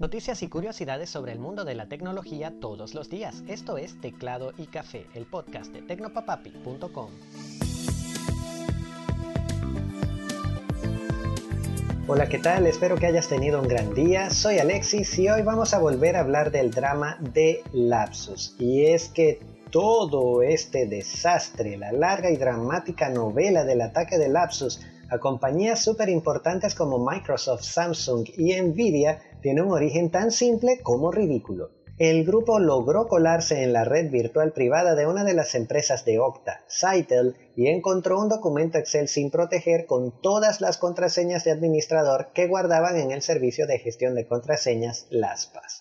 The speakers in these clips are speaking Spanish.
Noticias y curiosidades sobre el mundo de la tecnología todos los días. Esto es Teclado y Café, el podcast de tecnopapapi.com. Hola, ¿qué tal? Espero que hayas tenido un gran día. Soy Alexis y hoy vamos a volver a hablar del drama de Lapsus. Y es que todo este desastre, la larga y dramática novela del ataque de Lapsus a compañías súper importantes como Microsoft, Samsung y Nvidia tiene un origen tan simple como ridículo. El grupo logró colarse en la red virtual privada de una de las empresas de Okta, Cytel, y encontró un documento Excel sin proteger con todas las contraseñas de administrador que guardaban en el servicio de gestión de contraseñas LASPAS.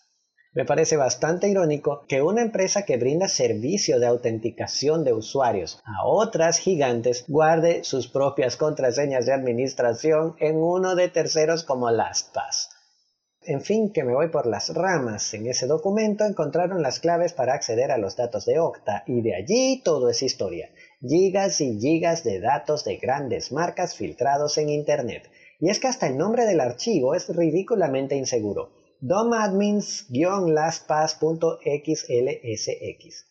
Me parece bastante irónico que una empresa que brinda servicio de autenticación de usuarios a otras gigantes guarde sus propias contraseñas de administración en uno de terceros como LastPass. En fin, que me voy por las ramas. En ese documento encontraron las claves para acceder a los datos de Okta y de allí todo es historia. Gigas y gigas de datos de grandes marcas filtrados en Internet. Y es que hasta el nombre del archivo es ridículamente inseguro domadmins-lastpass.xlsx.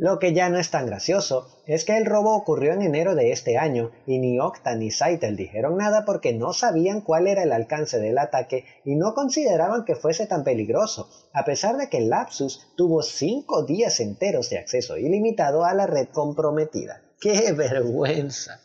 Lo que ya no es tan gracioso es que el robo ocurrió en enero de este año y ni Okta ni Saitel dijeron nada porque no sabían cuál era el alcance del ataque y no consideraban que fuese tan peligroso, a pesar de que Lapsus tuvo 5 días enteros de acceso ilimitado a la red comprometida. ¡Qué vergüenza!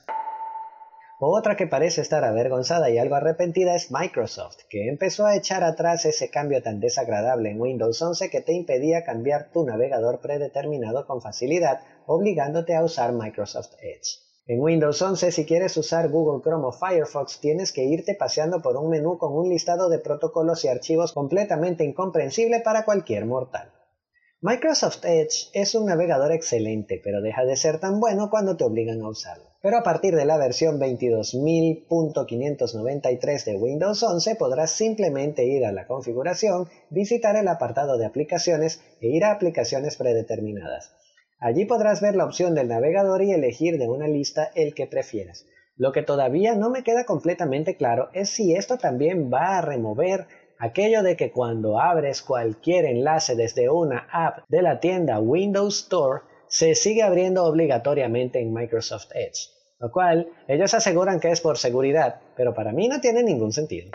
Otra que parece estar avergonzada y algo arrepentida es Microsoft, que empezó a echar atrás ese cambio tan desagradable en Windows 11 que te impedía cambiar tu navegador predeterminado con facilidad, obligándote a usar Microsoft Edge. En Windows 11, si quieres usar Google Chrome o Firefox, tienes que irte paseando por un menú con un listado de protocolos y archivos completamente incomprensible para cualquier mortal. Microsoft Edge es un navegador excelente, pero deja de ser tan bueno cuando te obligan a usarlo. Pero a partir de la versión 22.593 de Windows 11 podrás simplemente ir a la configuración, visitar el apartado de aplicaciones e ir a aplicaciones predeterminadas. Allí podrás ver la opción del navegador y elegir de una lista el que prefieras. Lo que todavía no me queda completamente claro es si esto también va a remover aquello de que cuando abres cualquier enlace desde una app de la tienda Windows Store, se sigue abriendo obligatoriamente en Microsoft Edge, lo cual ellos aseguran que es por seguridad, pero para mí no tiene ningún sentido.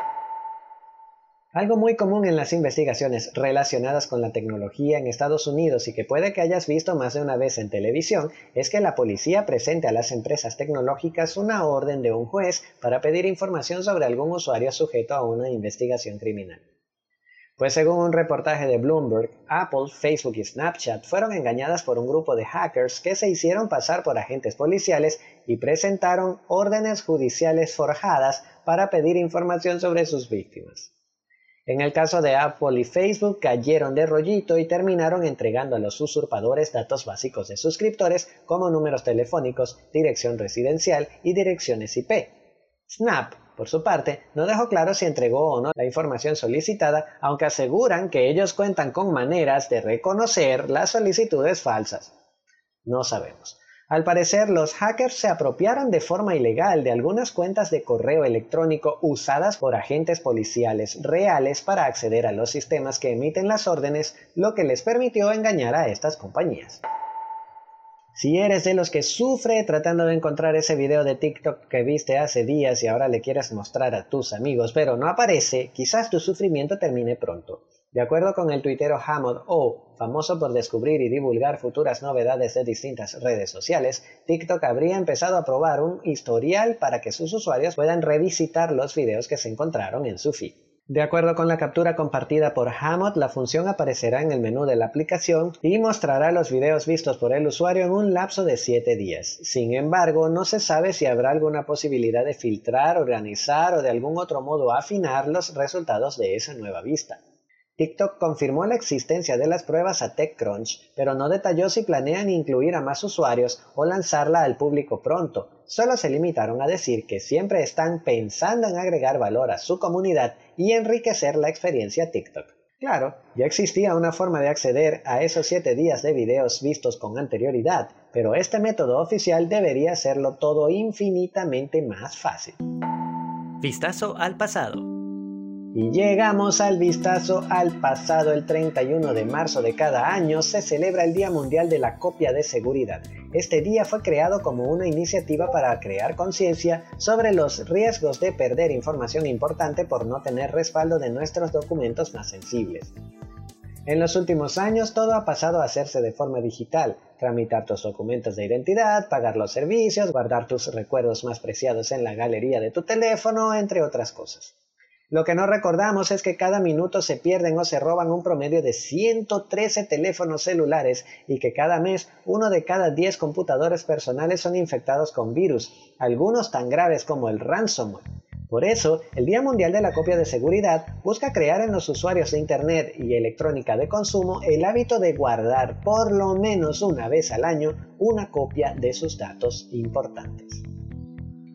Algo muy común en las investigaciones relacionadas con la tecnología en Estados Unidos y que puede que hayas visto más de una vez en televisión es que la policía presente a las empresas tecnológicas una orden de un juez para pedir información sobre algún usuario sujeto a una investigación criminal. Pues según un reportaje de Bloomberg, Apple, Facebook y Snapchat fueron engañadas por un grupo de hackers que se hicieron pasar por agentes policiales y presentaron órdenes judiciales forjadas para pedir información sobre sus víctimas. En el caso de Apple y Facebook cayeron de rollito y terminaron entregando a los usurpadores datos básicos de suscriptores como números telefónicos, dirección residencial y direcciones IP. Snap por su parte, no dejó claro si entregó o no la información solicitada, aunque aseguran que ellos cuentan con maneras de reconocer las solicitudes falsas. No sabemos. Al parecer, los hackers se apropiaron de forma ilegal de algunas cuentas de correo electrónico usadas por agentes policiales reales para acceder a los sistemas que emiten las órdenes, lo que les permitió engañar a estas compañías. Si eres de los que sufre tratando de encontrar ese video de TikTok que viste hace días y ahora le quieres mostrar a tus amigos, pero no aparece, quizás tu sufrimiento termine pronto. De acuerdo con el tuitero Hammond O, famoso por descubrir y divulgar futuras novedades de distintas redes sociales, TikTok habría empezado a probar un historial para que sus usuarios puedan revisitar los videos que se encontraron en su feed. De acuerdo con la captura compartida por Hammond, la función aparecerá en el menú de la aplicación y mostrará los videos vistos por el usuario en un lapso de 7 días. Sin embargo, no se sabe si habrá alguna posibilidad de filtrar, organizar o de algún otro modo afinar los resultados de esa nueva vista. TikTok confirmó la existencia de las pruebas a TechCrunch, pero no detalló si planean incluir a más usuarios o lanzarla al público pronto. Solo se limitaron a decir que siempre están pensando en agregar valor a su comunidad y enriquecer la experiencia TikTok. Claro, ya existía una forma de acceder a esos 7 días de videos vistos con anterioridad, pero este método oficial debería hacerlo todo infinitamente más fácil. Vistazo al pasado. Y llegamos al vistazo al pasado. El 31 de marzo de cada año se celebra el Día Mundial de la Copia de Seguridad. Este día fue creado como una iniciativa para crear conciencia sobre los riesgos de perder información importante por no tener respaldo de nuestros documentos más sensibles. En los últimos años todo ha pasado a hacerse de forma digital, tramitar tus documentos de identidad, pagar los servicios, guardar tus recuerdos más preciados en la galería de tu teléfono, entre otras cosas. Lo que no recordamos es que cada minuto se pierden o se roban un promedio de 113 teléfonos celulares y que cada mes uno de cada 10 computadores personales son infectados con virus, algunos tan graves como el ransomware. Por eso, el Día Mundial de la Copia de Seguridad busca crear en los usuarios de Internet y electrónica de consumo el hábito de guardar por lo menos una vez al año una copia de sus datos importantes.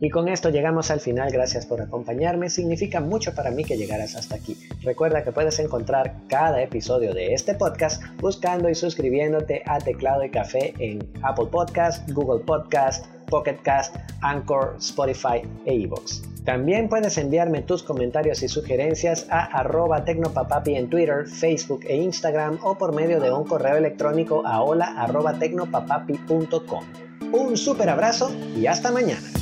Y con esto llegamos al final, gracias por acompañarme, significa mucho para mí que llegaras hasta aquí. Recuerda que puedes encontrar cada episodio de este podcast buscando y suscribiéndote a Teclado y Café en Apple Podcast, Google Podcast, Pocket Cast, Anchor, Spotify e iVoox. También puedes enviarme tus comentarios y sugerencias a arroba tecnopapapi en Twitter, Facebook e Instagram o por medio de un correo electrónico a hola arroba. Un super abrazo y hasta mañana.